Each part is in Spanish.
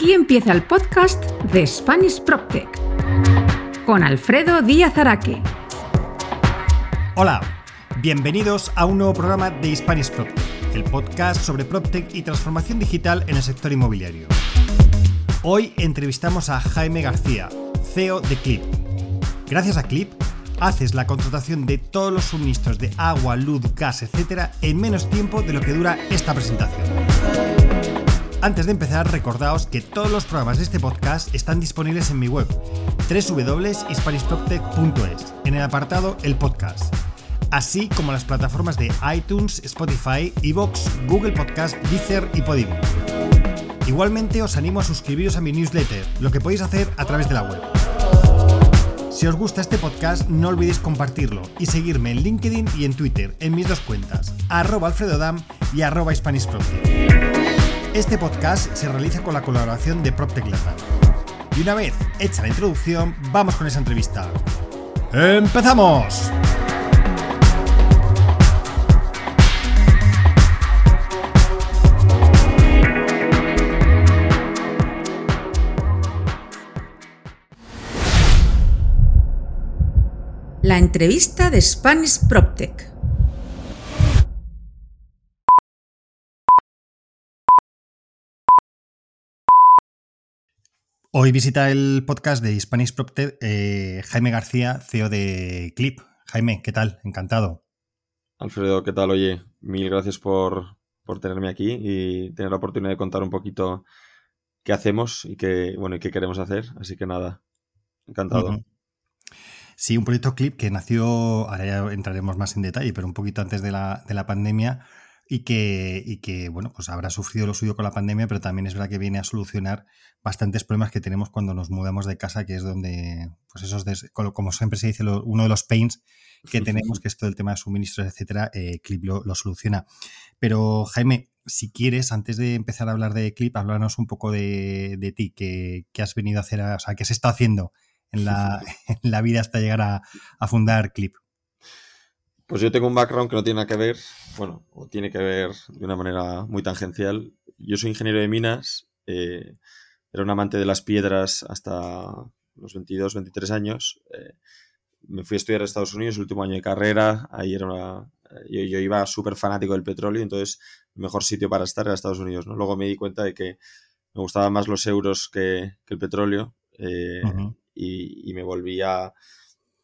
Aquí empieza el podcast de Spanish PropTech con Alfredo Díaz Araque. Hola, bienvenidos a un nuevo programa de Spanish PropTech, el podcast sobre PropTech y transformación digital en el sector inmobiliario. Hoy entrevistamos a Jaime García, CEO de Clip. Gracias a Clip, haces la contratación de todos los suministros de agua, luz, gas, etc. en menos tiempo de lo que dura esta presentación. Antes de empezar, recordaos que todos los programas de este podcast están disponibles en mi web, www.hispanishproptech.es, en el apartado El Podcast, así como las plataformas de iTunes, Spotify, Evox, Google Podcast, Deezer y Podimo. Igualmente os animo a suscribiros a mi newsletter, lo que podéis hacer a través de la web. Si os gusta este podcast, no olvidéis compartirlo y seguirme en LinkedIn y en Twitter en mis dos cuentas, arroba alfredodam y arroba Este podcast se realiza con la colaboración de PropTech Latam. Y una vez hecha la introducción, vamos con esa entrevista. ¡Empezamos! La entrevista de Spanish PropTech. Hoy visita el podcast de Spanish PropTech eh, Jaime García, CEO de Clip. Jaime, ¿qué tal? Encantado. Alfredo, ¿qué tal? Oye, mil gracias por, tenerme aquí y tener la oportunidad de contar un poquito qué hacemos y qué, bueno, y qué queremos hacer. Así que nada, encantado. Sí, un proyecto Clip que nació, ahora ya entraremos más en detalle, pero un poquito antes de la, de la pandemia y que, y que, bueno, pues habrá sufrido lo suyo con la pandemia, pero también es verdad que viene a solucionar bastantes problemas que tenemos cuando nos mudamos de casa, que es donde, pues esos, como siempre se dice, uno de los pains que tenemos, que es todo el tema de suministros, etcétera, eh, Clip lo, soluciona. Pero, Jaime, si quieres, antes de empezar a hablar de Clip, háblanos un poco de, de ti, qué, has venido a hacer, o sea, qué has estado haciendo en la, en la vida hasta llegar a, fundar Clip? Pues yo tengo un background que no tiene nada que ver, bueno, o tiene que ver de una manera muy tangencial. Yo soy ingeniero de minas, eh, era un amante de las piedras hasta los 22, 23 años. Eh, me fui a estudiar a Estados Unidos, el último año de carrera, ahí era una, yo, iba súper fanático del petróleo, entonces el mejor sitio para estar era Estados Unidos. ¿no? Luego me di cuenta de que me gustaban más los euros que, el petróleo. Eh, y, me volví a,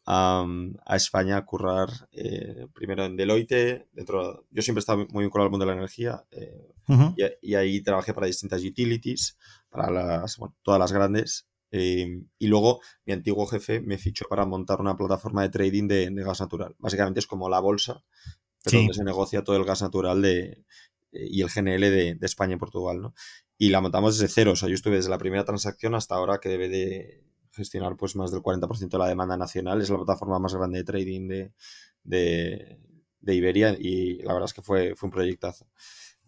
a, España a currar eh, primero en Deloitte. Dentro, yo siempre he estado muy vinculado al mundo de la energía eh, y, ahí trabajé para distintas utilities, para las, todas las grandes. Eh, y luego mi antiguo jefe me fichó para montar una plataforma de trading de, gas natural. Básicamente es como la bolsa, pero donde se negocia todo el gas natural de, y el GNL de, de, España y Portugal. ¿no? Y la montamos desde cero. O sea, yo estuve desde la primera transacción hasta ahora que debe de gestionar pues más del 40% de la demanda nacional. Es la plataforma más grande de trading de, de, Iberia y la verdad es que fue, fue un proyectazo.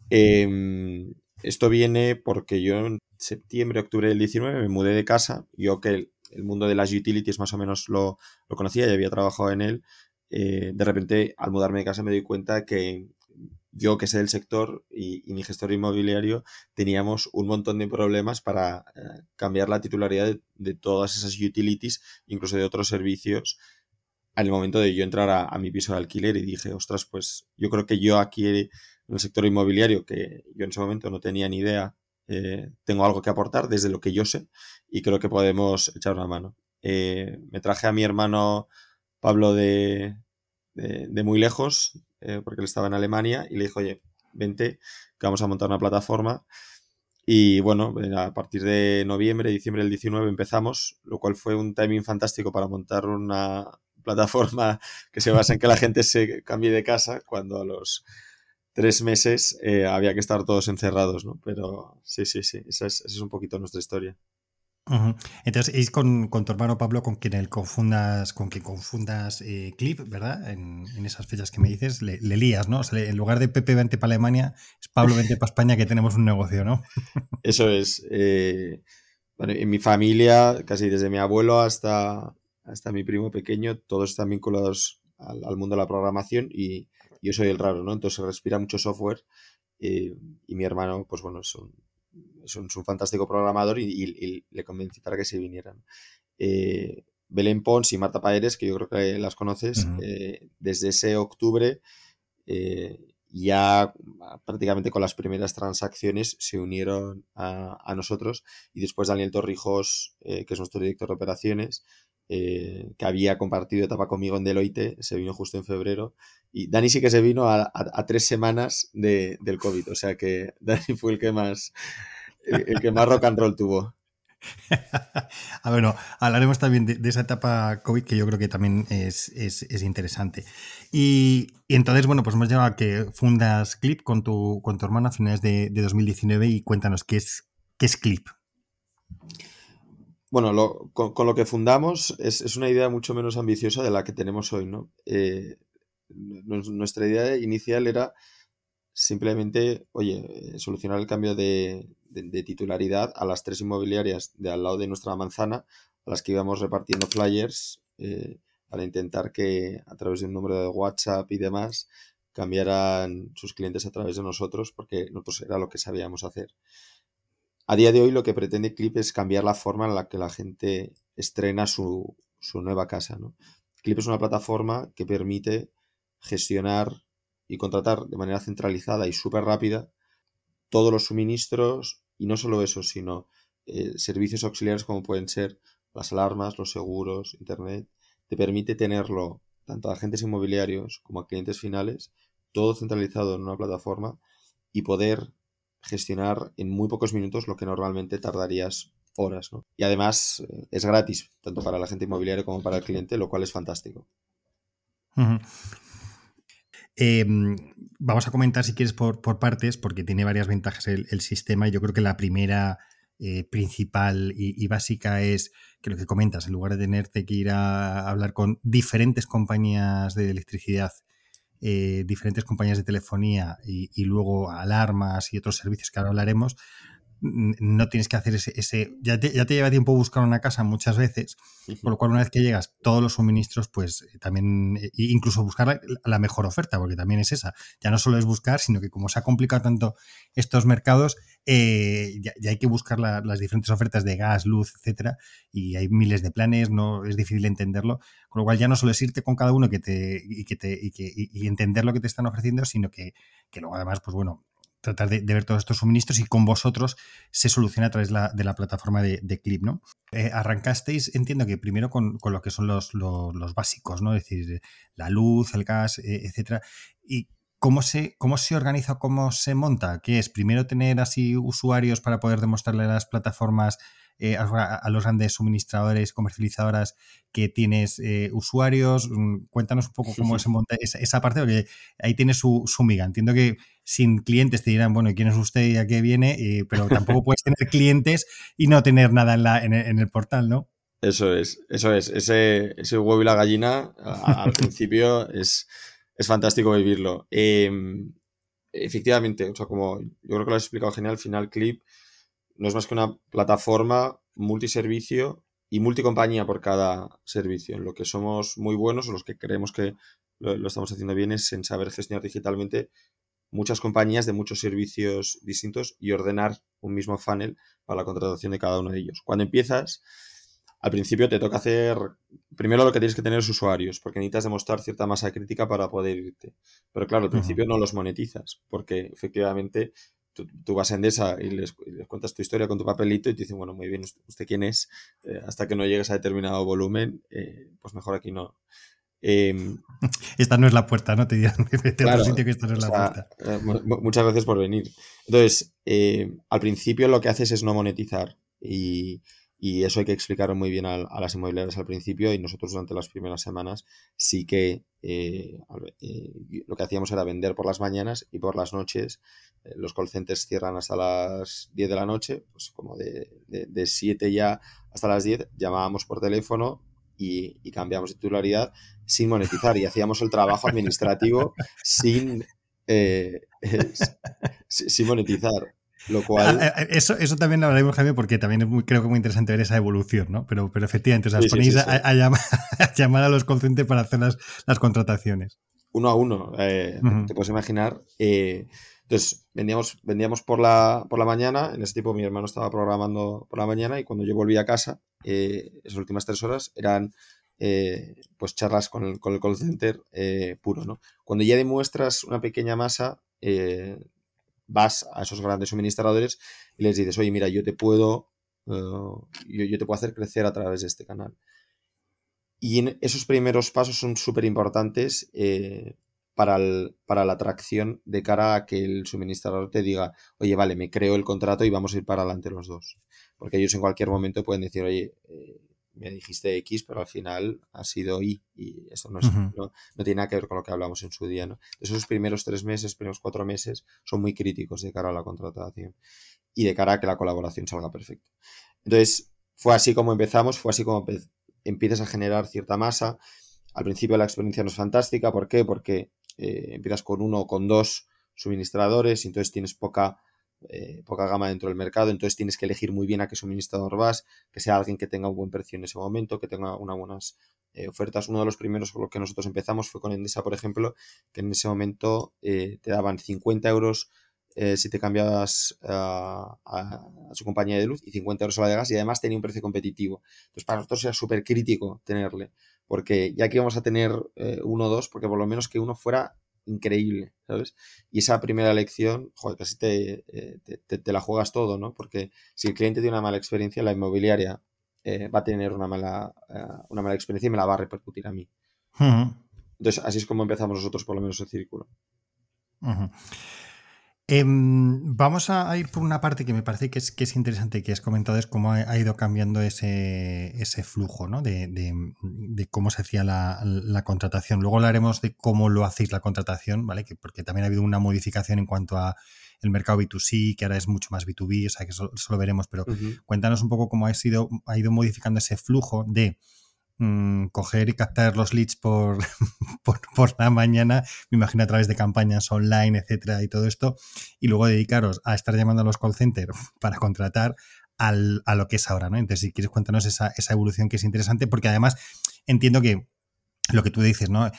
Em, esto viene porque yo en septiembre, octubre del 19 me mudé de casa. Yo que el, mundo de las utilities más o menos lo, lo conocía y había trabajado en él. Eh, de repente, al mudarme de casa me doy cuenta que yo que sé del sector y, mi gestor inmobiliario teníamos un montón de problemas para eh, cambiar la titularidad de, todas esas utilities, incluso de otros servicios, el momento de yo entrar a, mi piso de alquiler y dije, ostras, pues yo creo que yo aquí en el sector inmobiliario, que yo en ese momento no tenía ni idea, eh, tengo algo que aportar desde lo que yo sé y creo que podemos echar una mano. Eh, me traje a mi hermano Pablo de, de muy lejos, eh, porque él estaba en Alemania, y le dijo, oye, vente, que vamos a montar una plataforma. Y bueno, eh, a partir de noviembre, diciembre del 19 empezamos, lo cual fue un timing fantástico para montar una plataforma que se basa en que la gente se cambie de casa cuando a los tres meses eh, había que estar todos encerrados, ¿no? Pero sí, sí, sí, esa es, esa es un poquito nuestra historia. Entonces, es con, tu hermano Pablo con quien el confundas, con quien confundas eh, Clip, ¿verdad? En, esas fechas que me dices, le, lías, ¿no? en lugar de Pepe vente para Alemania, es Pablo vente para España que tenemos un negocio, ¿no? Eso es. Eh, en mi familia, casi desde mi abuelo hasta, hasta mi primo pequeño, todos están vinculados al, mundo de la programación y yo soy el raro, ¿no? Entonces se respira mucho software eh, y mi hermano, pues bueno, es es un, fantástico programador y, le convencí para que se vinieran. Eh, Belén Pons y Marta Paeres, que yo creo que las conoces, eh, desde ese octubre ya prácticamente con las primeras transacciones se unieron a, nosotros y después Daniel Torrijos, que es nuestro director de operaciones, que había compartido etapa conmigo en Deloitte, se vino justo en febrero y Dani sí que se vino a, tres semanas de, del COVID, o sea que Dani fue el que más, el, que más rock and roll tuvo. ah, bueno, hablaremos también de, esa etapa COVID que yo creo que también es, interesante. Y, entonces, bueno, pues hemos llegado a que fundas Clip con tu, con tu hermano a finales de, 2019 y cuéntanos qué es, qué es Clip. Bueno, con, lo que fundamos es, una idea mucho menos ambiciosa de la que tenemos hoy, ¿no? Eh, nuestra idea inicial era simplemente, oye, solucionar el cambio de, titularidad a las tres inmobiliarias de al lado de nuestra manzana, a las que íbamos repartiendo flyers eh, para intentar que a través de un número de WhatsApp y demás cambiaran sus clientes a través de nosotros, porque nosotros era lo que sabíamos hacer. A día de hoy lo que pretende Clip es cambiar la forma en la que la gente estrena su, su nueva casa. ¿no? Clip es una plataforma que permite gestionar y contratar de manera centralizada y súper rápida todos los suministros y no solo eso, sino eh, servicios auxiliares como pueden ser las alarmas, los seguros, internet, te permite tenerlo tanto a agentes inmobiliarios como a clientes finales, todo centralizado en una plataforma y poder gestionar en muy pocos minutos lo que normalmente tardarías horas. Y además eh, es gratis, tanto para el agente inmobiliario como para el cliente, lo cual es fantástico. Em, vamos a comentar, si quieres, por, partes, porque tiene varias ventajas el, sistema. Y yo creo que la primera eh, principal y, básica es que lo que comentas, en lugar de tenerte que ir a hablar con diferentes compañías de electricidad, eh, diferentes compañías de telefonía y, y, luego alarmas y otros servicios que ahora hablaremos, no tienes que hacer ese, ya, te, lleva tiempo buscar una casa muchas veces, por lo cual una vez que llegas todos los suministros, pues eh, también, eh, incluso buscar la, mejor oferta, porque también es esa, ya no solo es buscar, sino que como se ha complicado tanto estos mercados, eh, ya, hay que buscar las diferentes ofertas de gas, luz, etcétera, y hay miles de planes, no es difícil entenderlo, con lo cual ya no solo es irte con cada uno que te, y, que te, y, que, y entender lo que te están ofreciendo, sino que, que luego además, pues bueno, tratar de, ver todos estos suministros y con vosotros se soluciona a través de la plataforma de, Clip, ¿no? Eh, arrancasteis, entiendo que primero con, lo que son los, los, básicos, ¿no? Es decir, la luz, el gas, eh, etcétera. ¿Y cómo se, cómo se organiza, cómo se monta? ¿Qué es? Primero tener así usuarios para poder demostrarle a las plataformas eh, a, los grandes suministradores, comercializadoras que tienes eh, usuarios. Mm, cuéntanos un poco cómo se monta esa, parte, porque ahí tiene su, su, miga. Entiendo que sin clientes te dirán, bueno, ¿quién es usted y a qué viene? pero tampoco puedes tener clientes y no tener nada en, la, en, el, portal, ¿no? Eso es, eso es. Ese, ese huevo y la gallina al principio es, es fantástico vivirlo. Em, efectivamente, o sea, como yo creo que lo has explicado genial, al final Clip no es más que una plataforma multiservicio y multicompañía por cada servicio. En lo que somos muy buenos o los que creemos que lo, estamos haciendo bien es en saber gestionar digitalmente muchas compañías de muchos servicios distintos y ordenar un mismo funnel para la contratación de cada uno de ellos. Cuando empiezas, al principio te toca hacer, primero lo que tienes que tener es usuarios, porque necesitas demostrar cierta masa crítica para poder irte. Pero claro, al principio no los monetizas, porque efectivamente tú, vas a Endesa y les, cuentas tu historia con tu papelito y te dicen, bueno, muy bien, ¿usted, quién es? Eh, hasta que no llegues a determinado volumen, eh, pues mejor aquí no. Em, esta no es la puerta, ¿no? Te vete a otro sitio que esta no es la puerta. Eh, muchas veces por venir. Entonces, al principio lo que haces es no monetizar y, y eso hay que explicarlo muy bien a, las inmobiliarias al principio y nosotros durante las primeras semanas sí que eh, eh, lo que hacíamos era vender por las mañanas y por las noches eh, los call centers cierran hasta las 10 de la noche, pues como de, de, 7 ya hasta las 10 llamábamos por teléfono y, y, cambiamos de titularidad sin monetizar y hacíamos el trabajo administrativo sin, sin monetizar. Lo cual... Eso, eso también lo hablaremos, Javier, porque también es muy, creo que es muy interesante ver esa evolución, ¿no? Pero, pero efectivamente, os ponéis A, llamar, a, los conscientes para hacer las, contrataciones. Uno a uno, eh, te puedes imaginar. Eh, Entonces, vendíamos, vendíamos por, la, por la mañana, en ese tipo mi hermano estaba programando por la mañana y cuando yo volví a casa, eh, esas últimas tres horas eran eh, pues charlas con el, call center eh, puro, ¿no? Cuando ya demuestras una pequeña masa, vas a esos grandes suministradores y les dices, oye, mira, yo te puedo, yo, yo, te puedo hacer crecer a través de este canal. Y esos primeros pasos son súper importantes para, para, la atracción de cara a que el suministrador te diga, oye, vale, me creo el contrato y vamos a ir para adelante los dos. Porque ellos en cualquier momento pueden decir, oye, eh, me dijiste X, pero al final ha sido Y. Y eso no, no, tiene nada que ver con lo que hablamos en su día. ¿no? Esos primeros tres meses, primeros cuatro meses, son muy críticos de cara a la contratación y de cara a que la colaboración salga perfecta. Entonces, fue así como empezamos, fue así como empiezas a generar cierta masa. Al principio la experiencia no es fantástica, ¿por qué? Porque eh, empiezas con uno o con dos suministradores y entonces tienes poca, eh, poca gama dentro del mercado, entonces tienes que elegir muy bien a qué suministrador vas, que sea alguien que tenga un buen precio en ese momento, que tenga unas buenas eh, ofertas. Uno de los primeros con los que nosotros empezamos fue con Endesa, por ejemplo, que en ese momento te daban 50 euros si te cambiabas a, su compañía de luz y 50 euros a la de gas y además tenía un precio competitivo. Entonces para nosotros era súper crítico tenerle porque ya que íbamos a tener eh, uno o dos, porque por lo menos que uno fuera increíble, ¿sabes? Y esa primera elección, joder, casi te, eh, te, la juegas todo, ¿no? Porque si el cliente tiene una mala experiencia, la inmobiliaria eh, va a tener una mala, una mala experiencia y me la va a repercutir a mí. Entonces, así es como empezamos nosotros, por lo menos, el círculo. Em, vamos a, ir por una parte que me parece que es, que es interesante que has comentado, es cómo ha, ido cambiando ese, ese flujo, ¿no? De, de, cómo se hacía la, la, contratación. Luego hablaremos de cómo lo hacéis la contratación, ¿vale? Que, porque también ha habido una modificación en cuanto a el mercado B2C, que ahora es mucho más B2B, o sea que eso, lo veremos, pero cuéntanos un poco cómo ha, sido, ha ido modificando ese flujo de Mm, coger y captar los leads por, por, la mañana, me imagino a través de campañas online, etcétera, y todo esto, y luego dedicaros a estar llamando a los call centers para contratar al, a lo que es ahora, ¿no? Entonces, si quieres cuéntanos esa, esa evolución que es interesante, porque además entiendo que lo que tú dices, ¿no?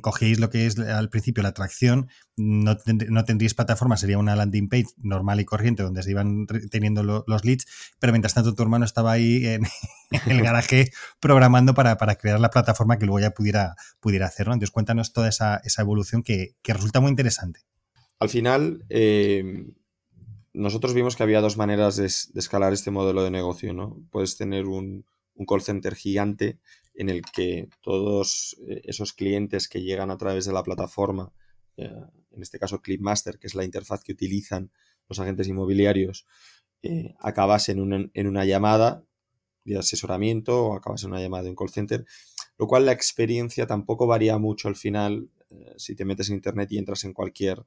Cogéis lo que es al principio la atracción, no, no, tendríais plataforma, sería una landing page normal y corriente donde se iban teniendo los leads, pero mientras tanto tu hermano estaba ahí en, el garaje programando para, crear la plataforma que luego ya pudiera, pudiera hacer, Entonces cuéntanos toda esa, evolución que, resulta muy interesante. Al final, eh, nosotros vimos que había dos maneras de, escalar este modelo de negocio, ¿no? Puedes tener un, un call center gigante en el que todos eh, esos clientes que llegan a través de la plataforma, eh, en este caso Clipmaster, que es la interfaz que utilizan los agentes inmobiliarios, eh, acabasen en una, llamada de asesoramiento o acabas en una llamada de un call center, lo cual la experiencia tampoco varía mucho al final si te metes en internet y entras en cualquier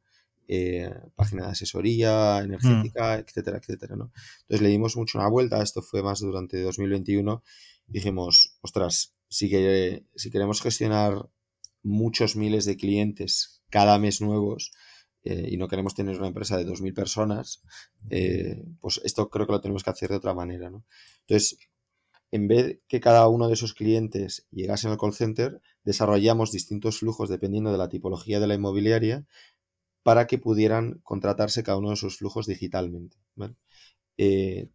página de asesoría energética, mm. etcétera, etcétera. ¿no? Entonces le dimos mucho una vuelta, esto fue más durante 2021, dijimos, ostras, si, que, si queremos gestionar muchos miles de clientes cada mes nuevos eh, y no queremos tener una empresa de 2.000 personas, eh, pues esto creo que lo tenemos que hacer de otra manera. ¿no? Entonces, en vez que cada uno de esos clientes llegase al call center, desarrollamos distintos flujos dependiendo de la tipología de la inmobiliaria para que pudieran contratarse cada uno de esos flujos digitalmente. Eh,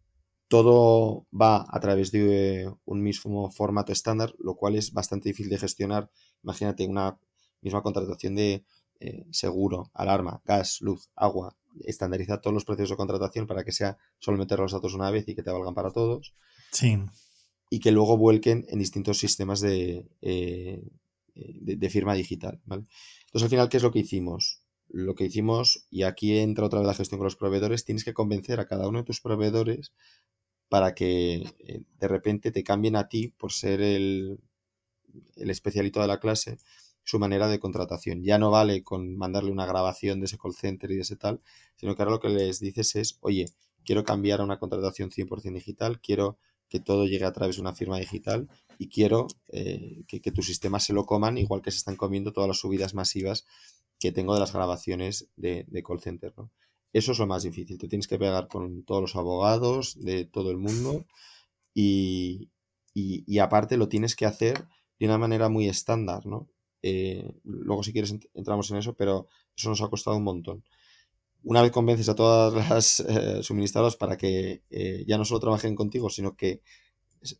todo va a través de un mismo formato estándar, lo cual es bastante difícil de gestionar. Imagínate una misma contratación de eh, seguro, alarma, gas, luz, agua. Estandarizar todos los procesos de contratación para que sea solo meter los datos una vez y que te valgan para todos. Sí. Y que luego vuelquen en distintos sistemas de, eh, de, firma digital. Entonces, al final, ¿qué es lo que hicimos? Lo que hicimos, y aquí entra otra vez la gestión con los proveedores, tienes que convencer a cada uno de tus proveedores para que eh, de repente te cambien a ti por ser el, especialito de la clase su manera de contratación. Ya no vale con mandarle una grabación de ese call center y de ese tal, sino que ahora lo que les dices es, oye, quiero cambiar a una contratación 100% digital, quiero que todo llegue a través de una firma digital y quiero eh, que, que tu sistema se lo coman igual que se están comiendo todas las subidas masivas que tengo de las grabaciones de, de call center. ¿no? Eso es lo más difícil. Te tienes que pegar con todos los abogados de todo el mundo y, aparte lo tienes que hacer de una manera muy estándar, ¿no? Eh, luego si quieres entramos en eso, pero eso nos ha costado un montón. una vez convences a todas las eh, suministradoras para que eh, ya no solo trabajen contigo, sino que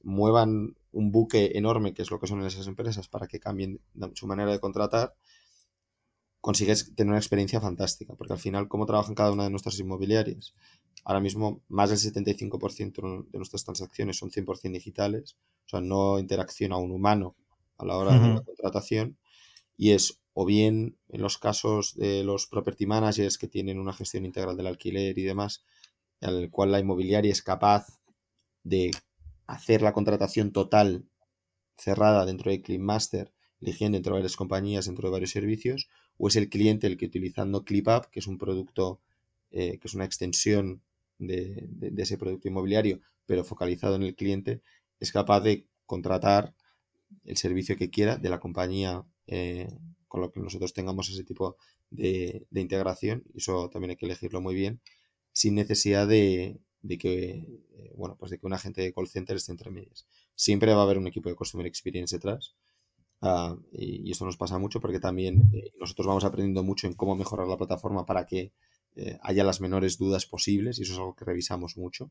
muevan un buque enorme, que es lo que son esas empresas, para que cambien su manera de contratar, consigues tener una experiencia fantástica, porque al final, ¿cómo trabajan cada una de nuestras inmobiliarias? Ahora mismo, más del 75% de nuestras transacciones son 100% digitales, o sea, no interacciona un humano a la hora de la contratación, y es o bien en los casos de los property managers que tienen una gestión integral del alquiler y demás, el cual la inmobiliaria es capaz de hacer la contratación total cerrada dentro de ClickMaster, eligiendo entre varias compañías, dentro de varios servicios, o es el cliente el que utilizando ClipUp, que es un producto, eh, que es una extensión de, ese producto inmobiliario, pero focalizado en el cliente, es capaz de contratar el servicio que quiera de la compañía eh, con lo que nosotros tengamos ese tipo de, de, integración. Eso también hay que elegirlo muy bien, sin necesidad de, que, eh, bueno, pues de que un agente de call center esté entre medias. Siempre va a haber un equipo de Customer Experience detrás. Ah, y, esto nos pasa mucho porque también eh, nosotros vamos aprendiendo mucho en cómo mejorar la plataforma para que eh, haya las menores dudas posibles y eso es algo que revisamos mucho.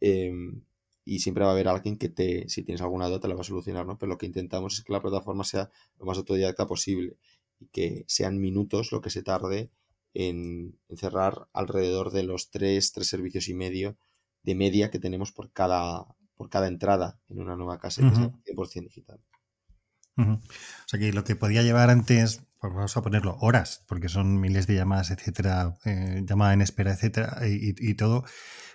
Em, y siempre va a haber alguien que te, si tienes alguna duda, te la va a solucionar, ¿no? Pero lo que intentamos es que la plataforma sea lo más autodidacta posible y que sean minutos lo que se tarde en, cerrar alrededor de los tres, tres servicios y medio de media que tenemos por cada, por cada entrada en una nueva casa, que 100% digital. O sea que lo que podía llevar antes, pues vamos a ponerlo, horas, porque son miles de llamadas, etcétera, eh, llamada en espera, etcétera, y, todo,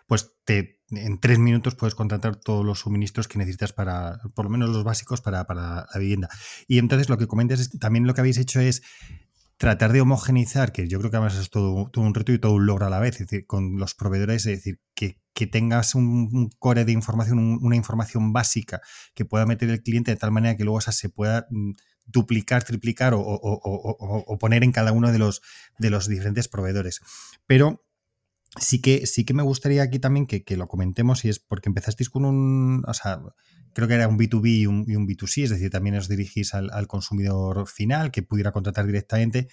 pues te, en tres minutos puedes contratar todos los suministros que necesitas para, por lo menos los básicos, para, para la vivienda. Y entonces lo que comentas es también lo que habéis hecho es tratar de homogenizar, que yo creo que además es todo, un reto y todo un logro a la vez, es decir, con los proveedores, es decir, que, tengas un, core de información, una información básica que pueda meter el cliente de tal manera que luego se pueda mm, duplicar, triplicar o, poner en cada uno de los, de los diferentes proveedores. Pero sí que, sí que me gustaría aquí también que, que, lo comentemos y es porque empezasteis con un, o sea, creo que era un B2B y un, B2C, es decir, también os dirigís al, consumidor final que pudiera contratar directamente,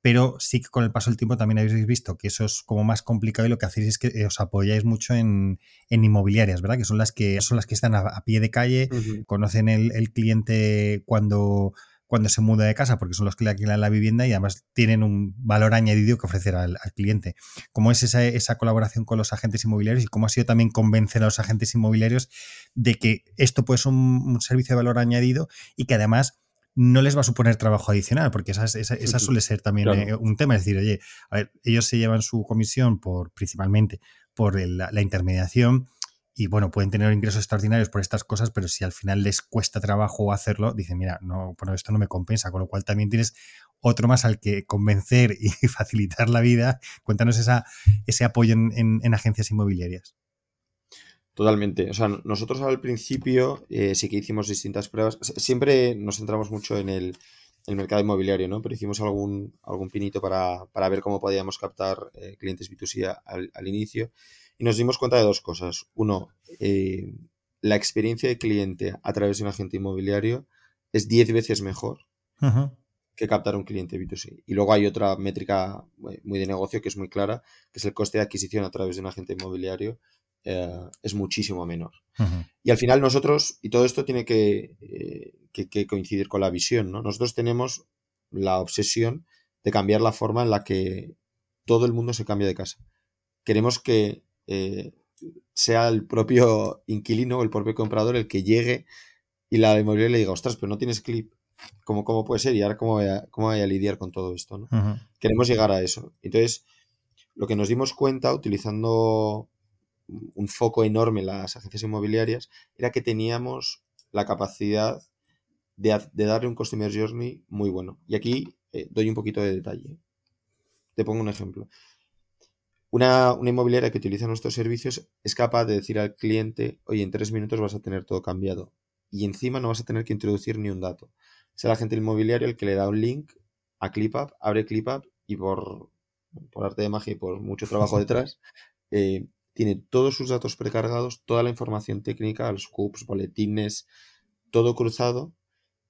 pero sí que con el paso del tiempo también habéis visto que eso es como más complicado y lo que hacéis es que os apoyáis mucho en, inmobiliarias, ¿verdad? Que son las que son las que están a, pie de calle, conocen el, el cliente cuando cuando se muda de casa, porque son los que le alquilan la vivienda y además tienen un valor añadido que ofrecer al, cliente. ¿Cómo es esa, esa, colaboración con los agentes inmobiliarios y cómo ha sido también convencer a los agentes inmobiliarios de que esto puede ser un, servicio de valor añadido y que además no les va a suponer trabajo adicional, porque esa, esa, suele ser también eh, un tema. Es decir, oye, a ver, ellos se llevan su comisión por principalmente por la intermediación y bueno, pueden tener ingresos extraordinarios por estas cosas, pero si al final les cuesta trabajo hacerlo, dicen, mira, no, bueno, esto no me compensa, con lo cual también tienes otro más al que convencer y facilitar la vida. Cuéntanos esa, ese apoyo en, agencias inmobiliarias. Totalmente. O sea, nosotros al principio eh, sí que hicimos distintas pruebas. Siempre nos centramos mucho en el, mercado inmobiliario, ¿no? Pero hicimos algún, algún pinito para, ver cómo podíamos captar eh, clientes B2C al, al inicio. Y nos dimos cuenta de dos cosas. Uno, eh, la experiencia de cliente a través de un agente inmobiliario es 10 veces mejor que captar un cliente B2C. Y luego hay otra métrica muy de negocio que es muy clara, que es el coste de adquisición a través de un agente inmobiliario eh, es muchísimo menor. Y al final nosotros, y todo esto tiene que, eh, que, que, coincidir con la visión, ¿no? Nosotros tenemos la obsesión de cambiar la forma en la que todo el mundo se cambia de casa. Queremos que eh, sea el propio inquilino o el propio comprador el que llegue y la inmobiliaria le diga, ostras, pero no tienes clip. ¿Cómo, cómo puede ser? Y ahora, ¿cómo voy a, cómo voy a lidiar con todo esto? ¿no? Queremos llegar a eso. Entonces, lo que nos dimos cuenta, utilizando un foco enorme en las agencias inmobiliarias, era que teníamos la capacidad de, darle un customer journey muy bueno. Y aquí eh, doy un poquito de detalle. Te pongo un ejemplo. Una, inmobiliaria que utiliza nuestros servicios es capaz de decir al cliente, oye, en tres minutos vas a tener todo cambiado. Y encima no vas a tener que introducir ni un dato. Es el agente inmobiliario el que le da un link a ClipUp, abre ClipUp y por, por arte de magia y por mucho trabajo detrás, eh, tiene todos sus datos precargados, toda la información técnica, los CUPs, boletines, todo cruzado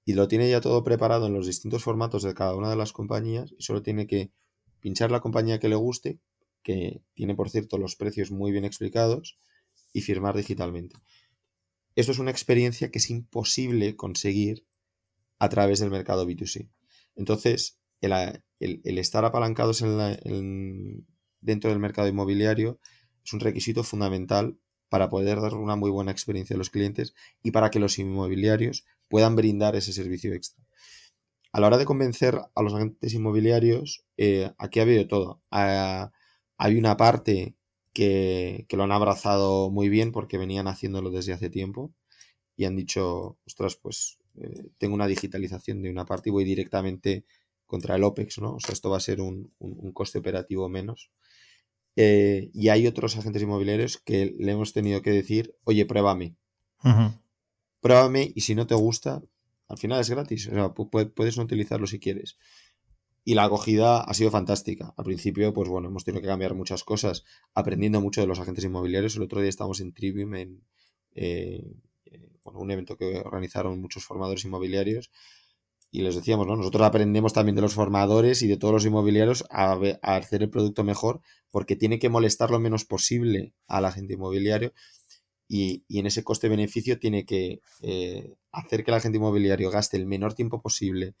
y lo tiene ya todo preparado en los distintos formatos de cada una de las compañías y solo tiene que pinchar la compañía que le guste, que tiene, por cierto, los precios muy bien explicados, y firmar digitalmente. Esto es una experiencia que es imposible conseguir a través del mercado B2C. Entonces, el, estar apalancados dentro del mercado inmobiliario es un requisito fundamental para poder dar una muy buena experiencia a los clientes y para que los inmobiliarios puedan brindar ese servicio extra. A la hora de convencer a los agentes inmobiliarios, eh, aquí ha habido todo. Hay una parte que, lo han abrazado muy bien porque venían haciéndolo desde hace tiempo y han dicho, ostras, pues eh, tengo una digitalización de una parte y voy directamente contra el OPEX, ¿no? O sea, esto va a ser un, coste operativo menos. Eh, y hay otros agentes inmobiliarios que le hemos tenido que decir, oye, pruébame. Pruébame y si no te gusta, al final es gratis. O sea, puedes no utilizarlo si quieres. Y la acogida ha sido fantástica. Al principio, pues bueno, hemos tenido que cambiar muchas cosas, aprendiendo mucho de los agentes inmobiliarios. El otro día estábamos en Trivium, en eh, un evento que organizaron muchos formadores inmobiliarios y les decíamos, ¿no? Nosotros aprendemos también de los formadores y de todos los inmobiliarios a, hacer el producto mejor porque tiene que molestar lo menos posible a la gente inmobiliario y, en ese coste-beneficio tiene que eh, hacer que el agente inmobiliario gaste el menor tiempo posible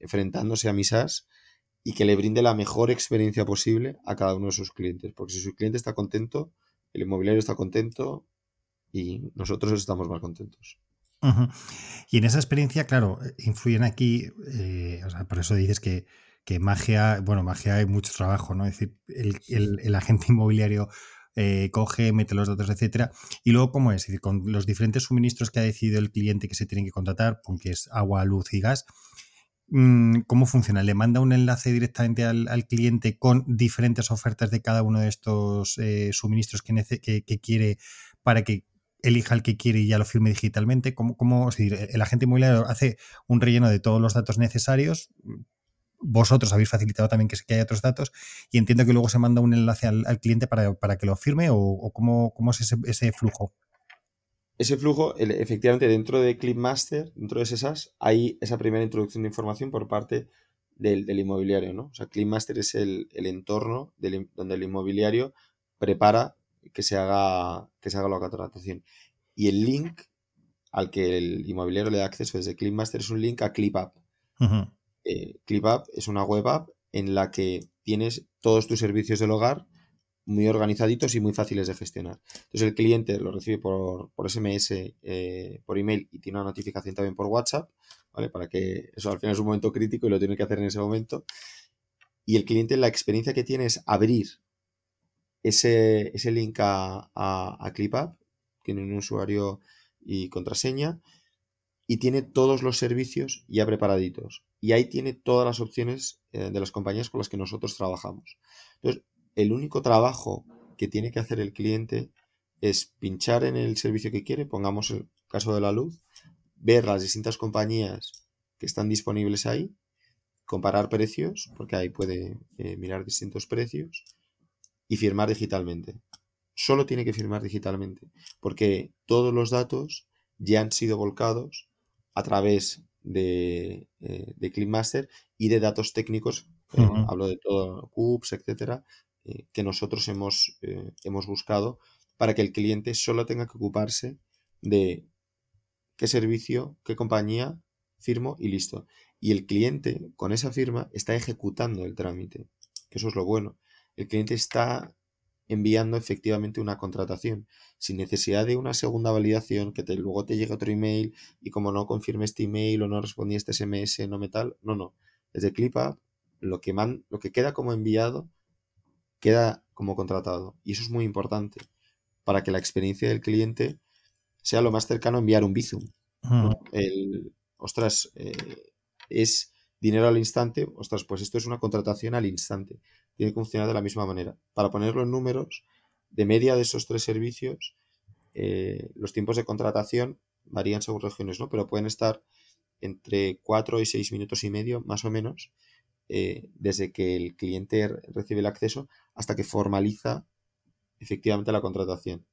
enfrentándose a misas y que le brinde la mejor experiencia posible a cada uno de sus clientes. Porque si su cliente está contento, el inmobiliario está contento y nosotros estamos más contentos. Y en esa experiencia, claro, influyen aquí, eh, por eso dices que, magia, bueno, magia hay mucho trabajo, ¿no? Es decir, el, agente inmobiliario eh, coge, mete los datos, etcétera. Y luego, ¿cómo es? es decir, con los diferentes suministros que ha decidido el cliente que se tienen que contratar, que es agua, luz y gas, ¿cómo funciona? ¿Le manda un enlace directamente al, cliente con diferentes ofertas de cada uno de estos eh, suministros que, quiere para que elija el que quiere y ya lo firme digitalmente? ¿Cómo, cómo el agente inmobiliario hace un relleno de todos los datos necesarios? Vosotros habéis facilitado también que, que haya otros datos y entiendo que luego se manda un enlace al, cliente para, que lo firme o, cómo, es ese, flujo. Ese flujo, efectivamente, dentro de Clipmaster, dentro de SESAS, hay esa primera introducción de información por parte del, inmobiliario, ¿no? O sea, Clipmaster es el, entorno donde el inmobiliario prepara que se haga, que se haga la contratación. Y el link al que el inmobiliario le da acceso desde Clipmaster es un link a ClipUp. Eh, ClipUp es una web app en la que tienes todos tus servicios del hogar muy organizaditos y muy fáciles de gestionar. Entonces el cliente lo recibe por, por SMS, eh, por email y tiene una notificación también por WhatsApp, ¿vale? Para que eso al final es un momento crítico y lo tiene que hacer en ese momento. Y el cliente la experiencia que tiene es abrir ese, ese link a, a, ClipUp, tiene un usuario y contraseña, y tiene todos los servicios ya preparaditos. Y ahí tiene todas las opciones eh, de las compañías con las que nosotros trabajamos. Entonces, el único trabajo que tiene que hacer el cliente es pinchar en el servicio que quiere, pongamos el caso de la luz, ver las distintas compañías que están disponibles ahí, comparar precios, porque ahí puede eh, mirar distintos precios, y firmar digitalmente. Solo tiene que firmar digitalmente, porque todos los datos ya han sido volcados a través de, eh, de ClickMaster y de datos técnicos, eh, hablo de todo, CUPS, etcétera, eh, que nosotros hemos, hemos buscado para que el cliente solo tenga que ocuparse de qué servicio, qué compañía firmo y listo. Y el cliente con esa firma está ejecutando el trámite, que eso es lo bueno. El cliente está enviando efectivamente una contratación. Sin necesidad de una segunda validación que luego te llegue otro email y como no confirme este email o no respondí este SMS no me tal no no. Desde ClipUp lo que man, lo que queda como enviado queda como contratado y eso es muy importante para que la experiencia del cliente sea lo más cercano a enviar un Bizum el ostras eh, es dinero al instante ostras pues esto es una contratación al instante tiene que funcionar de la misma manera. Para ponerlo en números, de media de esos tres servicios, eh, los tiempos de contratación varían según regiones, ¿no? Pero pueden estar entre 4 y 6 minutos y medio, más o menos, eh, desde que el cliente recibe el acceso hasta que formaliza efectivamente la contratación.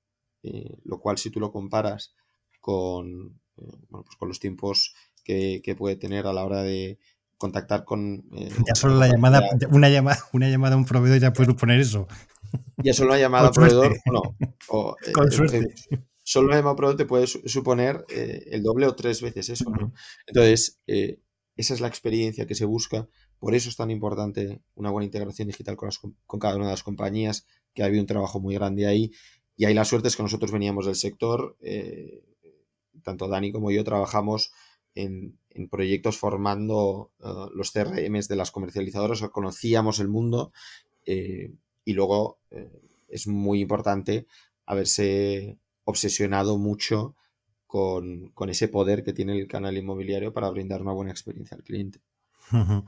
Eh, lo cual, si tú lo comparas con, pues con los tiempos que, puede tener a la hora de, contactar con... Eh, ya solo la llamada, una llamada, una llamada a un proveedor ya puedes poner eso. Ya solo una llamada a proveedor, no. con suerte. solo una llamada a proveedor te puede suponer el doble o tres veces eso, ¿no? Entonces, esa es la experiencia que se busca. Por eso es tan importante una buena integración digital con, con cada una de las compañías, que ha habido un trabajo muy grande ahí. Y ahí la suerte es que nosotros veníamos del sector, eh, tanto Dani como yo trabajamos en, proyectos formando eh, los CRMs de las comercializadoras, conocíamos el mundo eh, y luego es muy importante haberse obsesionado mucho con, ese poder que tiene el canal inmobiliario para brindar una buena experiencia al cliente.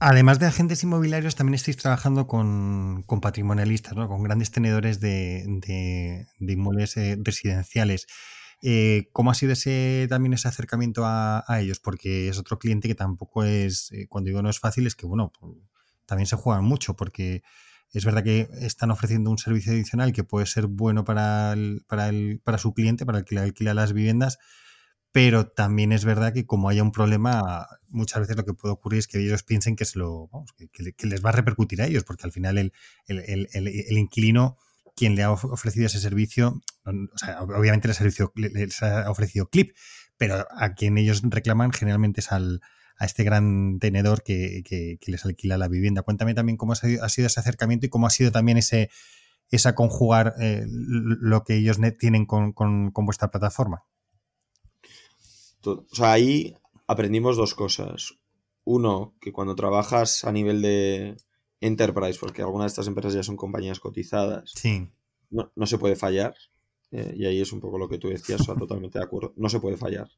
Además de agentes inmobiliarios, también estáis trabajando con, patrimonialistas, con grandes tenedores de, inmuebles eh, residenciales. Eh, ¿Cómo ha sido ese también ese acercamiento a, ellos? Porque es otro cliente que tampoco es, eh, cuando digo no es fácil, es que bueno, también se juegan mucho, porque es verdad que están ofreciendo un servicio adicional que puede ser bueno para, para, para su cliente, para el que le alquila las viviendas, pero también es verdad que como haya un problema, muchas veces lo que puede ocurrir es que ellos piensen que, se lo, que, les va a repercutir a ellos, porque al final el, el, inquilino, quien le ha ofrecido ese servicio, o sea, obviamente el servicio les ha ofrecido Clip, pero a quien ellos reclaman generalmente es al, a este gran tenedor que, les alquila la vivienda. Cuéntame también cómo ha sido, ese acercamiento y cómo ha sido también ese esa conjugar eh, lo que ellos tienen con, vuestra plataforma. O sea, ahí aprendimos dos cosas. Uno, que cuando trabajas a nivel de enterprise, porque algunas de estas empresas ya son compañías cotizadas, sí. no, se puede fallar. Eh, y ahí es un poco lo que tú decías, o sea, totalmente de acuerdo. No se puede fallar.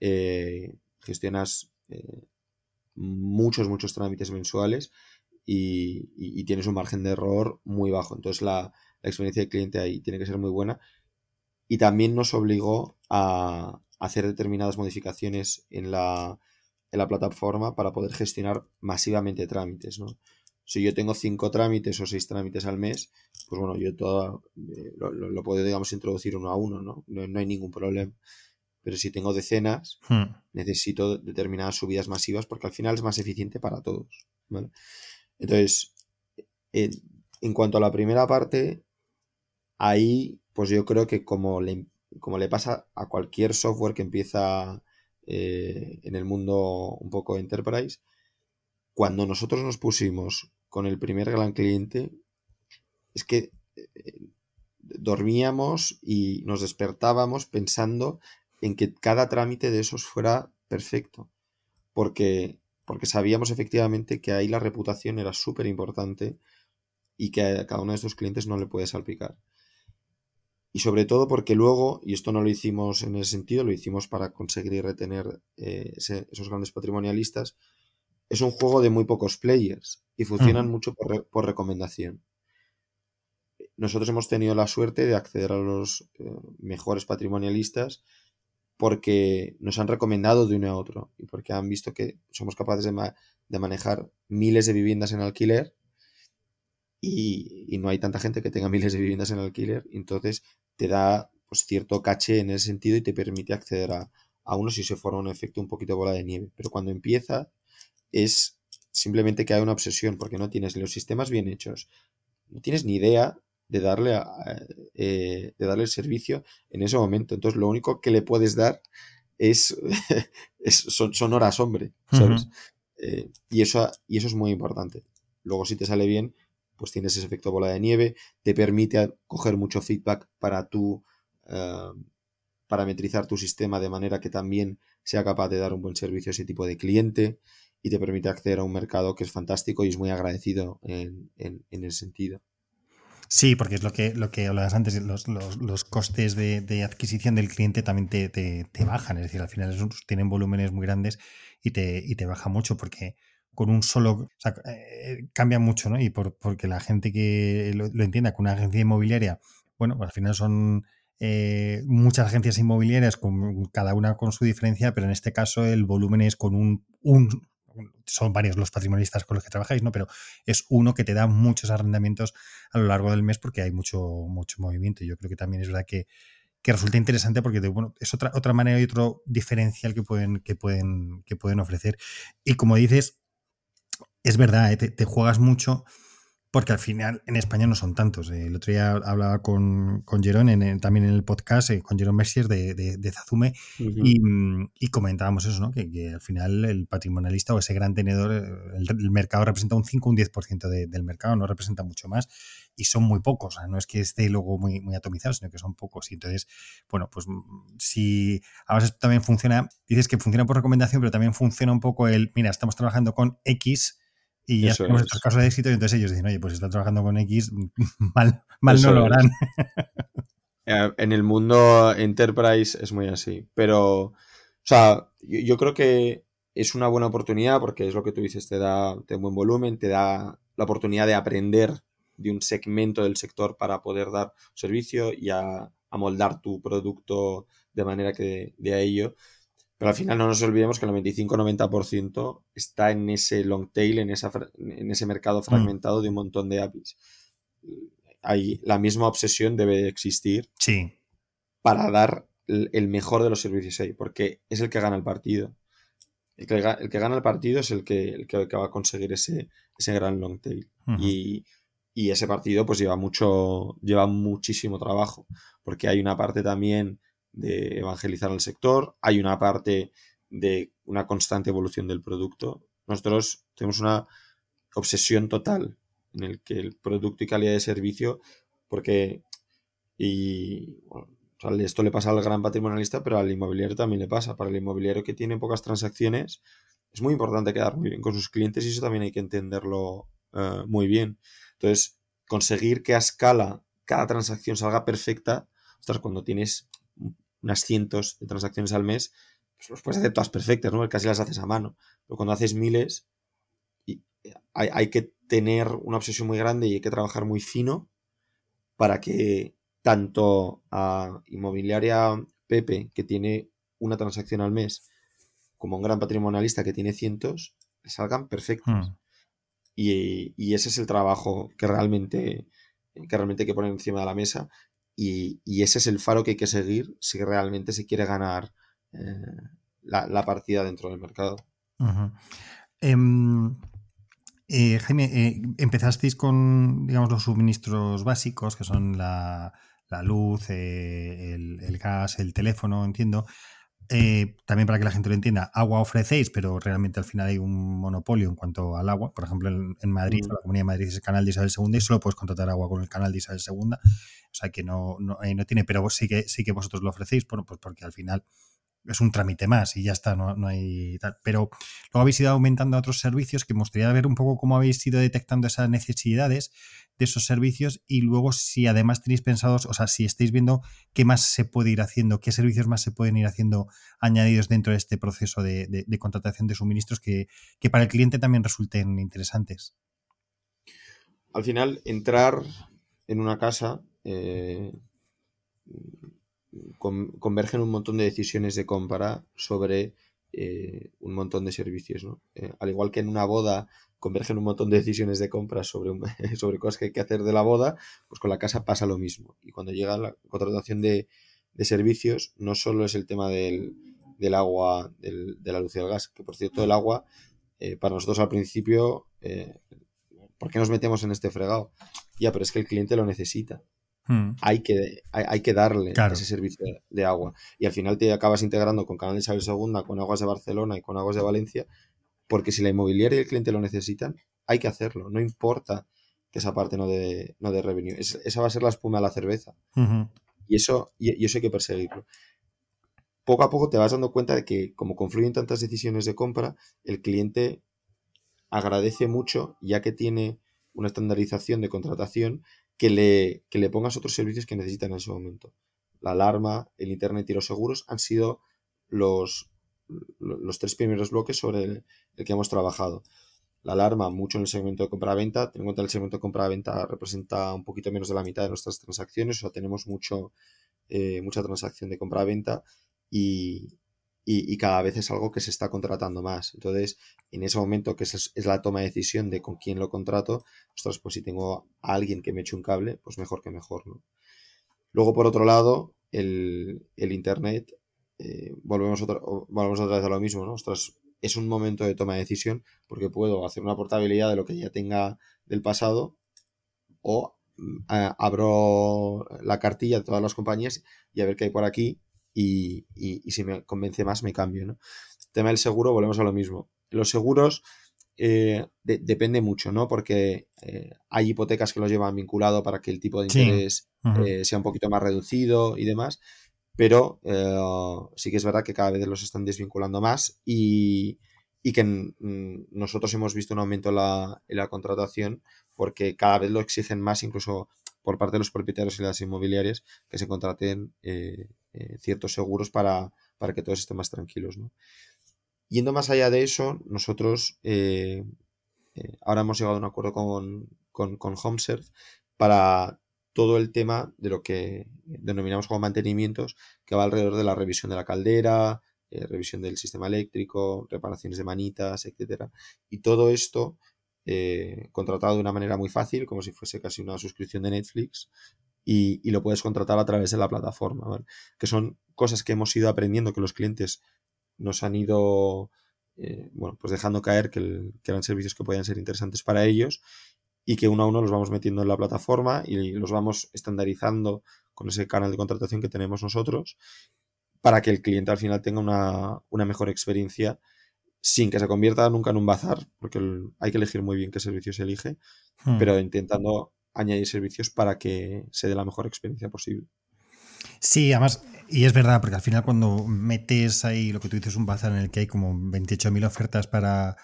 Eh, gestionas eh, muchos, muchos trámites mensuales y, tienes un margen de error muy bajo. Entonces la, experiencia del cliente ahí tiene que ser muy buena. Y también nos obligó a hacer determinadas modificaciones en la, en la plataforma para poder gestionar masivamente trámites. ¿no? Si yo tengo cinco trámites o seis trámites al mes, pues bueno, yo todo eh, lo, puedo, digamos, introducir uno a uno, ¿no? No, no hay ningún problema pero si tengo decenas, hmm. necesito determinadas subidas masivas porque al final es más eficiente para todos. Entonces, en cuanto a la primera parte, ahí, pues yo creo que como le, como le pasa a cualquier software que empieza eh, en el mundo un poco enterprise, cuando nosotros nos pusimos con el primer gran cliente, es que eh, dormíamos y nos despertábamos pensando en que cada trámite de esos fuera perfecto. Porque, porque sabíamos efectivamente que ahí la reputación era súper importante y que a cada uno de estos clientes no le puede salpicar. Y sobre todo porque luego, y esto no lo hicimos en ese sentido, lo hicimos para conseguir retener eh, esos grandes patrimonialistas, es un juego de muy pocos players y funcionan mucho por, por, recomendación. Nosotros hemos tenido la suerte de acceder a los eh, mejores patrimonialistas porque nos han recomendado de uno a otro y porque han visto que somos capaces de, manejar miles de viviendas en alquiler y, no hay tanta gente que tenga miles de viviendas en alquiler, entonces te da pues, cierto caché en ese sentido y te permite acceder a, a uno si se forma un efecto un poquito bola de nieve. Pero cuando empieza es simplemente que hay una obsesión porque no tienes los sistemas bien hechos, no tienes ni idea de darle, eh, de darle el servicio en ese momento. Entonces, lo único que le puedes dar es, son, horas hombre, ¿sabes? Eh, y, eso, y eso es muy importante. Luego, si te sale bien, pues tienes ese efecto bola de nieve, te permite coger mucho feedback para tu eh, parametrizar tu sistema de manera que también sea capaz de dar un buen servicio a ese tipo de cliente y te permite acceder a un mercado que es fantástico y es muy agradecido en, en, en ese sentido. Sí, porque es lo que, lo que hablabas antes, los, los, costes de, adquisición del cliente también te, te, bajan, es decir, al final tienen volúmenes muy grandes y te, y te baja mucho porque con un solo, eh, cambia mucho, ¿no? Y por, porque la gente que lo, entienda, con una agencia inmobiliaria, bueno, al final son eh, muchas agencias inmobiliarias, con, cada una con su diferencia, pero en este caso el volumen es con un, un son varios los patrimonialistas con los que trabajáis, ¿no? Pero es uno que te da muchos arrendamientos a lo largo del mes porque hay mucho, mucho movimiento. Y yo creo que también es verdad que, que resulta interesante porque bueno, es otra, otra manera y otro diferencial que pueden, que, pueden, que pueden ofrecer. Y como dices, es verdad, ¿eh? te, juegas mucho porque al final en España no son tantos. El otro día hablaba con, con Jerón en, también en el podcast, eh, con Jerón Mercier de, de, Zazume, y, comentábamos eso, ¿no? Que, al final el patrimonialista o ese gran tenedor, el, mercado representa un 5 o un 10% del mercado, no representa mucho más, y son muy pocos. no es que esté luego muy, muy atomizado, sino que son pocos. Y entonces, bueno, pues si a veces también funciona, dices que funciona por recomendación, pero también funciona un poco el, mira, estamos trabajando con X y ya tenemos estos casos de éxito y entonces ellos dicen, oye, pues están trabajando con X, mal, mal no lo harán. Eh, en el mundo enterprise es muy así, pero, o sea, yo, creo que es una buena oportunidad porque es lo que tú dices, te da, te buen volumen, te da la oportunidad de aprender de un segmento del sector para poder dar servicio y a, a moldar tu producto de manera que de, a ello. Pero al final no nos olvidemos que el 95-90% está en ese long tail, en, esa, en ese mercado mm. fragmentado de un montón de APIs. Hay, la misma obsesión debe existir sí. para dar el mejor de los servicios ahí, porque es el que gana el partido. El que, el que gana el partido es el que, el que, va a conseguir ese, ese gran long tail. Y y ese partido pues lleva mucho, lleva muchísimo trabajo, porque hay una parte también de evangelizar al sector, hay una parte de una constante evolución del producto. Nosotros tenemos una obsesión total en el que el producto y calidad de servicio, porque y esto le pasa al gran patrimonialista, pero al inmobiliario también le pasa. Para el inmobiliario que tiene pocas transacciones, es muy importante quedar muy bien con sus clientes y eso también hay que entenderlo eh, muy bien. Entonces, conseguir que a escala cada transacción salga perfecta, cuando tienes unas cientos de transacciones al mes, pues los puedes hacer todas perfectas, ¿no? Casi las haces a mano. Pero cuando haces miles, y hay, hay que tener una obsesión muy grande y hay que trabajar muy fino para que tanto a inmobiliaria Pepe, que tiene una transacción al mes, como a un gran patrimonialista que tiene cientos, le salgan perfectas. Hmm. Y, ese es el trabajo que realmente, que realmente hay que poner encima de la mesa. Y, ese es el faro que hay que seguir si realmente se quiere ganar eh, la, partida dentro del mercado. Em, eh, Jaime, eh, empezasteis con digamos, los suministros básicos, que son la, luz, el, el, gas, el teléfono, entiendo. Eh, también para que la gente lo entienda, agua ofrecéis, pero realmente al final hay un monopolio en cuanto al agua. Por ejemplo, en, Madrid, mm. la Comunidad de Madrid es el canal de Isabel II y solo puedes contratar agua con el canal de Isabel II. O sea que no, no, no tiene, pero sí que, sí que vosotros lo ofrecéis, bueno, pues porque al final es un trámite más y ya está, no, no hay tal. Pero luego habéis ido aumentando otros servicios que me gustaría ver un poco cómo habéis ido detectando esas necesidades de esos servicios y luego si además tenéis pensados, o sea, si estáis viendo qué más se puede ir haciendo, qué servicios más se pueden ir haciendo añadidos dentro de este proceso de, contratación de suministros que, para el cliente también resulten interesantes. Al final, entrar en una casa eh, convergen un montón de decisiones de compra sobre eh, un montón de servicios. Eh, al igual que en una boda convergen un montón de decisiones de compra sobre, sobre cosas que hay que hacer de la boda, pues con la casa pasa lo mismo. Y cuando llega la contratación de, servicios, no solo es el tema del, agua, de la luz y del gas, que por cierto el agua, eh, para nosotros al principio, ¿por qué nos metemos en este fregado? Ya, pero es que el cliente lo necesita. Hmm. Hay, que, hay, que darle ese servicio de, agua. Y al final te acabas integrando con Canal de Isabel II, con Aguas de Barcelona y con Aguas de Valencia, porque si la inmobiliaria y el cliente lo necesitan, hay que hacerlo. No importa que esa parte no dé no de revenue. esa va a ser la espuma de la cerveza. Y, eso, y, eso hay que perseguirlo. Poco a poco te vas dando cuenta de que como confluyen tantas decisiones de compra, el cliente agradece mucho, ya que tiene una estandarización de contratación que le, le pongas otros servicios que necesitan en ese momento. La alarma, el Internet y los seguros han sido los, los tres primeros bloques sobre el, que hemos trabajado. La alarma, mucho en el segmento de compra-venta. Ten en cuenta que el segmento de compra-venta representa un poquito menos de la mitad de nuestras transacciones, o sea, tenemos mucho, eh, mucha transacción de compra-venta y, y, cada vez es algo que se está contratando más. Entonces, en ese momento que es, la toma de decisión de con quién lo contrato, ostras, pues si tengo a alguien que me eche un cable, pues mejor que mejor, ¿no? Luego, por otro lado, el, Internet, eh, volvemos, otra, volvemos otra vez a lo mismo, ¿no? es un momento de toma de decisión porque puedo hacer una portabilidad de lo que ya tenga del pasado o mm, abro la cartilla de todas las compañías y a ver qué hay por aquí y, si me convence más me cambio. ¿no? tema del seguro, volvemos a lo mismo. Los seguros eh, depende mucho, ¿no? Porque eh, hay hipotecas que los llevan vinculado para que el tipo de interés eh, sea un poquito más reducido y demás, pero sí que es verdad que cada vez los están desvinculando más y, que nosotros hemos visto un aumento en la, en la, contratación porque cada vez lo exigen más, incluso por parte de los propietarios y las inmobiliarias, que se contraten ciertos seguros para, para que todos estén más tranquilos. Yendo más allá de eso, nosotros eh, eh, ahora hemos llegado a un acuerdo con, con, HomeServe para todo el tema de lo que denominamos como mantenimientos, que va alrededor de la revisión de la caldera, eh, revisión del sistema eléctrico, reparaciones de manitas, etcétera. Y todo esto contratado de una manera muy fácil, como si fuese casi una suscripción de Netflix, y, lo puedes contratar a través de la plataforma, que son cosas que hemos ido aprendiendo que los clientes nos han ido eh, bueno, pues dejando caer que, eran servicios que podían ser interesantes para ellos y que uno a uno los vamos metiendo en la plataforma y los vamos estandarizando con ese canal de contratación que tenemos nosotros para que el cliente al final tenga una, mejor experiencia sin que se convierta nunca en un bazar, porque hay que elegir muy bien qué servicio se elige, hmm. pero intentando añadir servicios para que se dé la mejor experiencia posible. Sí, además, y es verdad, porque al final cuando metes ahí lo que tú dices, un bazar en el que hay como 28.000 ofertas para,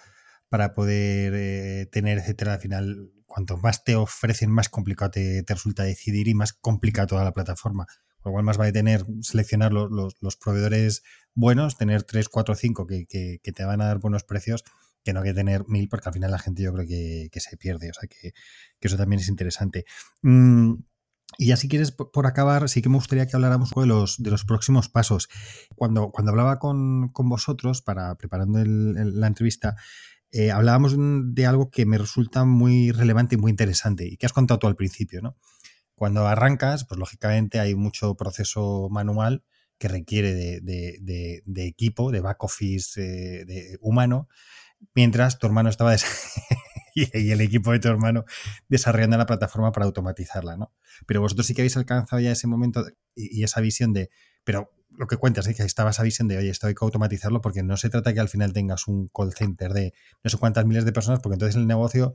para poder eh, tener, etcétera, al final, cuanto más te ofrecen, más complicado te, resulta decidir y más complicada toda la plataforma. Por lo cual más vale tener, seleccionar los, los, proveedores buenos, tener 3, 4, 5 que, que, que, te van a dar buenos precios, que no que tener mil, porque al final la gente yo creo que, se pierde. O sea que, eso también es interesante. Mm, y ya si quieres, por acabar, sí que me gustaría que habláramos de los, de los próximos pasos. Cuando, cuando hablaba con, vosotros, para preparando la entrevista, eh, hablábamos de algo que me resulta muy relevante y muy interesante y que has contado tú al principio, ¿no? Cuando arrancas, pues lógicamente hay mucho proceso manual que requiere de, equipo, de back office eh, de humano, mientras tu hermano estaba y, el equipo de tu hermano desarrollando la plataforma para automatizarla, ¿no? Pero vosotros sí que habéis alcanzado ya ese momento y, esa visión de, pero lo que cuentas es que estaba esa visión de, oye, esto hay que automatizarlo porque no se trata que al final tengas un call center de no sé cuántas miles de personas, porque entonces el negocio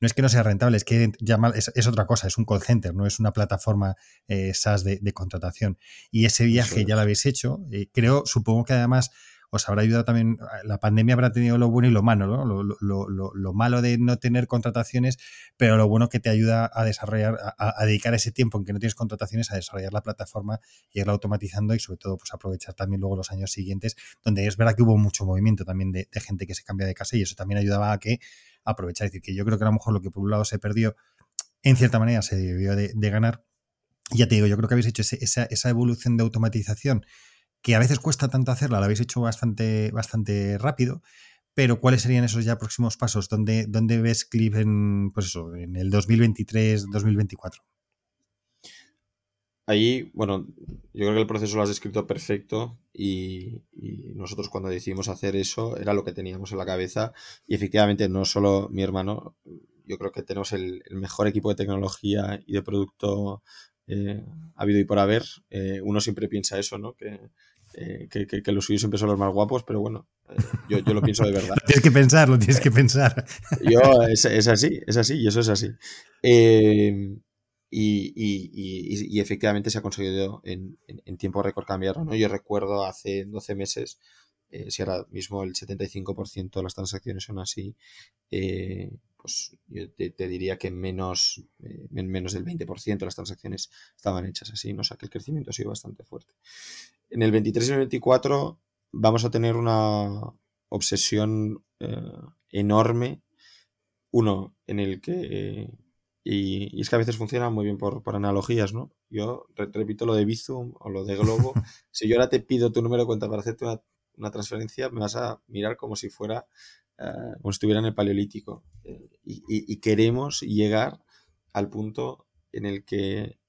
no es que no sea rentable, es que es, otra cosa, es un call center, no es una plataforma eh, SaaS de, contratación. Y ese viaje ya lo habéis hecho. Eh, creo, supongo que además os habrá ayudado también, la pandemia habrá tenido lo bueno y lo malo, ¿no? Lo, malo de no tener contrataciones, pero lo bueno que te ayuda a desarrollar, a, dedicar ese tiempo en que no tienes contrataciones a desarrollar la plataforma y irla automatizando y sobre todo pues aprovechar también luego los años siguientes, donde es verdad que hubo mucho movimiento también de, gente que se cambia de casa y eso también ayudaba a que aprovechar. Es decir, que yo creo que a lo mejor lo que por un lado se perdió, en cierta manera se debió de, ganar. Ya te digo, yo creo que habéis hecho esa, esa evolución de automatización que a veces cuesta tanto hacerla, la habéis hecho bastante, bastante rápido, pero ¿cuáles serían esos ya próximos pasos? ¿Dónde, dónde ves Clip en, pues eso, en el 2023-2024? Ahí, bueno, yo creo que el proceso lo has descrito perfecto y, nosotros cuando decidimos hacer eso era lo que teníamos en la cabeza y efectivamente no solo mi hermano, yo creo que tenemos el, mejor equipo de tecnología y de producto eh, habido y por haber. Eh, uno siempre piensa eso, ¿no? Que, eh, que, los suyos siempre son los más guapos, pero bueno, eh, yo, lo pienso de verdad. tienes que pensar, lo tienes que pensar. Yo, es, así, es así, y eso es así. Em, y, efectivamente se ha conseguido en, tiempo récord cambiarlo, ¿no? Yo recuerdo hace 12 meses, eh, si ahora mismo el 75% de las transacciones son así, pues yo te, diría que menos, menos del 20% de las transacciones estaban hechas así, ¿no? O sea que el crecimiento ha sido bastante fuerte. En el 23 y el 24 vamos a tener una obsesión eh, enorme. Uno, en el que. y, es que a veces funciona muy bien por, analogías, ¿no? Yo repito lo de Bizum o lo de Globo. si yo ahora te pido tu número de cuenta para hacerte una, transferencia, me vas a mirar como si fuera. Uh, como si estuviera en el paleolítico. Eh, y, y queremos llegar al punto en el que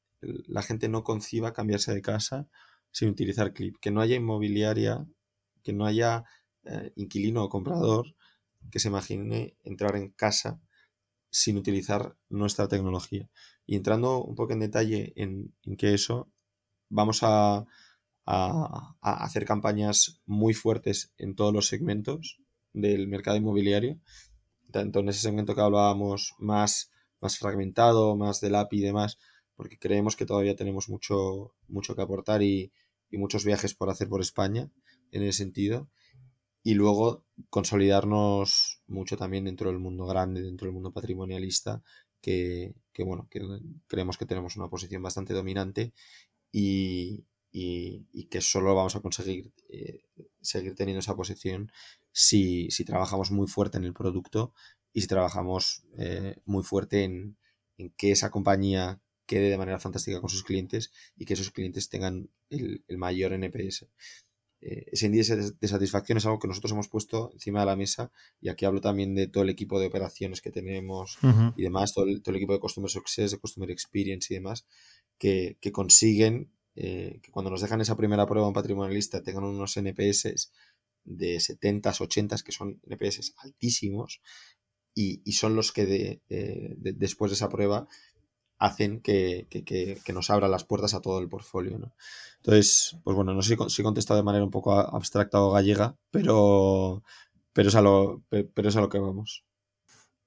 la gente no conciba cambiarse de casa sin utilizar Clip, que no haya inmobiliaria, que no haya eh, inquilino o comprador que se imagine entrar en casa sin utilizar nuestra tecnología. Y entrando un poco en detalle en, en que eso, vamos a, a, hacer campañas muy fuertes en todos los segmentos del mercado inmobiliario, tanto en ese segmento que hablábamos más, más fragmentado, más del API y demás, porque creemos que todavía tenemos mucho, mucho que aportar y, y muchos viajes por hacer por España en ese sentido. Y luego consolidarnos mucho también dentro del mundo grande, dentro del mundo patrimonialista, que, que bueno, que creemos que tenemos una posición bastante dominante y, y, que solo vamos a conseguir eh, seguir teniendo esa posición si, trabajamos muy fuerte en el producto y si trabajamos eh, muy fuerte en, que esa compañía quede de manera fantástica con sus clientes y que esos clientes tengan el, mayor NPS. Eh, ese índice de satisfacción es algo que nosotros hemos puesto encima de la mesa y aquí hablo también de todo el equipo de operaciones que tenemos y demás, todo el, todo el, equipo de Customer Success, de Customer Experience y demás, que, que consiguen eh, que cuando nos dejan esa primera prueba en patrimonialista tengan unos NPS de 70, 80, que son NPS altísimos, y, son los que después de esa prueba hacen que, nos abran las puertas a todo el portfolio. Entonces, pues bueno, no sé si, he contestado de manera un poco abstracta o gallega, pero, pero, es, lo, pero es a lo que vamos.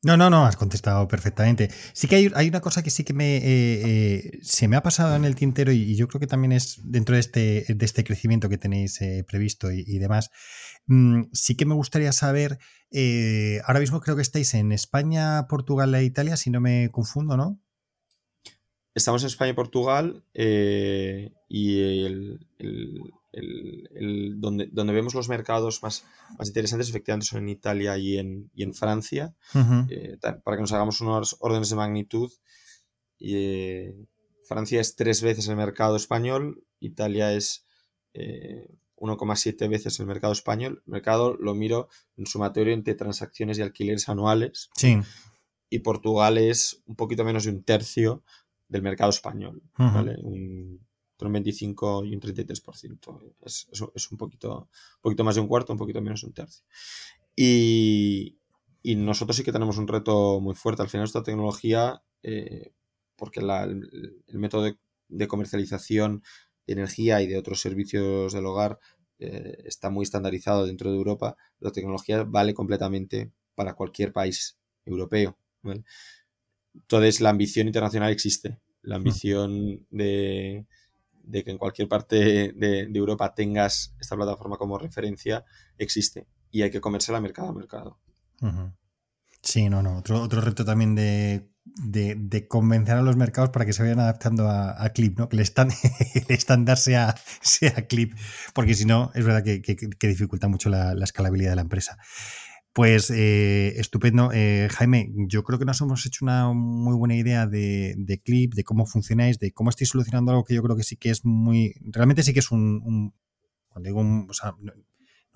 No, no, no, has contestado perfectamente. Sí que hay, hay una cosa que sí que me, eh, eh, se me ha pasado en el tintero y, yo creo que también es dentro de este, de este crecimiento que tenéis eh, previsto y, demás. Mm, sí que me gustaría saber, ahora mismo creo que estáis en España, Portugal e Italia, si no me confundo, ¿no? Estamos en España y Portugal y el, el, donde, donde vemos los mercados más, más interesantes efectivamente son en Italia y en, y en Francia. Eh, para que nos hagamos unos órdenes de magnitud, eh, Francia es tres veces el mercado español, Italia es 1,7 eh, veces el mercado español. El mercado lo miro en sumatorio entre transacciones y alquileres anuales. Sí. Y Portugal es un poquito menos de un tercio del mercado español. ¿vale? entre un 25 y un 33%. Es, es, un, poquito, un poquito más de un cuarto, un poquito menos de un tercio. Y, nosotros sí que tenemos un reto muy fuerte. Al final, esta tecnología, eh, porque el, método de, comercialización de energía y de otros servicios del hogar eh, está muy estandarizado dentro de Europa, la tecnología vale completamente para cualquier país europeo. Entonces, la ambición internacional existe. La hmm. ambición de, de que en cualquier parte de, Europa tengas esta plataforma como referencia existe y hay que comérsela mercado a mercado. Sí, no, no. Otro, otro reto también de, convencer a los mercados para que se vayan adaptando a, Clip, ¿no? Que el estándar sea, sea Clip, porque si no, es verdad que, dificulta mucho la, la, escalabilidad de la empresa. Pues eh, estupendo. Eh, Jaime, yo creo que nos hemos hecho una muy buena idea de, Clip, de cómo funcionáis, de cómo estáis solucionando algo que yo creo que sí que es muy. Realmente sí que es un. cuando digo un.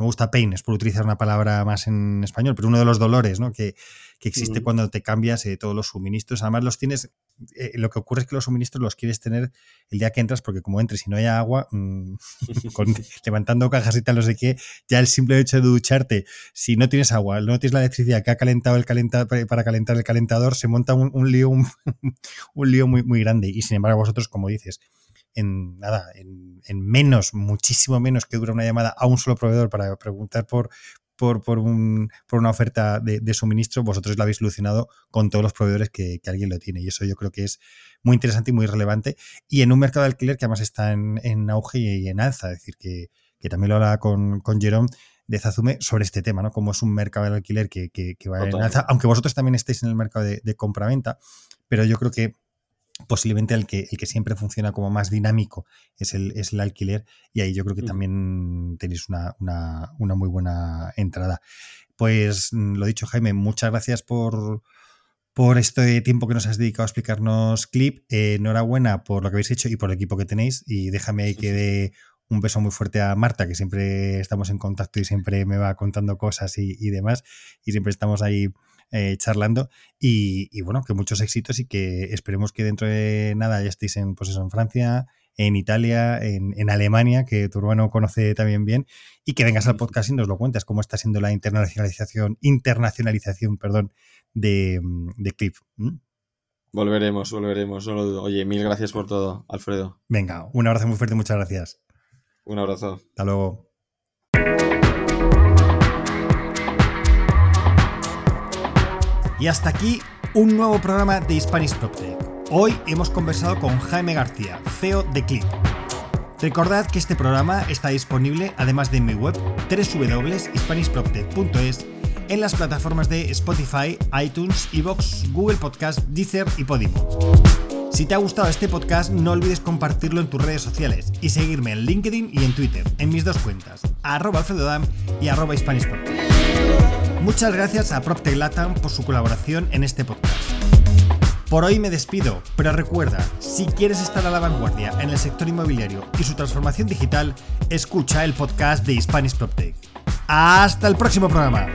Me gusta pain, es por utilizar una palabra más en español, pero uno de los dolores ¿no? que, existe cuando te cambias eh, todos los suministros. Además, los tienes, eh, lo que ocurre es que los suministros los quieres tener el día que entras, porque como entres y no hay agua, mm, levantando cajas y tal, no sé qué, ya el simple hecho de ducharte, si no tienes agua, no tienes la electricidad que ha calentado el calentador para calentar el calentador, se monta un, lío, un, un lío muy, muy grande. Y sin embargo, vosotros, como dices, en nada, en, menos, muchísimo menos que dura una llamada a un solo proveedor para preguntar por, por, por, un, por una oferta de, suministro, vosotros lo habéis solucionado con todos los proveedores que, alguien lo tiene. Y eso yo creo que es muy interesante y muy relevante. Y en un mercado de alquiler que además está en, auge y en alza, es decir, que, también lo habla con, con Jerome de Zazume sobre este tema, ¿no? Como es un mercado de alquiler que, va en alza, aunque vosotros también estéis en el mercado de, de compra-venta, pero yo creo que posiblemente el que, el que siempre funciona como más dinámico es el, es el alquiler y ahí yo creo que también tenéis una, muy buena entrada. Pues mm, lo dicho, Jaime, muchas gracias por, por este tiempo que nos has dedicado a explicarnos Clip. Eh, enhorabuena por lo que habéis hecho y por el equipo que tenéis y déjame ahí que dé un beso muy fuerte a Marta, que siempre estamos en contacto y siempre me va contando cosas y, y demás y siempre estamos ahí eh, charlando. Y, bueno, que muchos éxitos y que esperemos que dentro de nada ya estéis en, pues en Francia, en Italia, en, Alemania, que tu hermano conoce también bien, y que vengas al podcast y nos lo cuentas, cómo está siendo la internacionalización, internacionalización, perdón, de, de Clip. Volveremos, volveremos, no lo dudo. Oye, mil gracias por todo, Alfredo. Venga, un abrazo muy fuerte, muchas gracias. Un abrazo. Hasta luego. Y hasta aquí un nuevo programa de Hispanic PropTech. Hoy hemos conversado con Jaime García, CEO de Clip. Recordad que este programa está disponible, además de en mi web www.hispanisproptech.es, en las plataformas de Spotify, iTunes, Evox, Google Podcast, Deezer y Podimo. Si te ha gustado este podcast, no olvides compartirlo en tus redes sociales y seguirme en LinkedIn y en Twitter, en mis dos cuentas, arroba alfredodam y arroba Muchas gracias a PropTech Latam por su colaboración en este podcast. Por hoy me despido, pero recuerda, si quieres estar a la vanguardia en el sector inmobiliario y su transformación digital, escucha el podcast de Spanish PropTech. Hasta el próximo programa.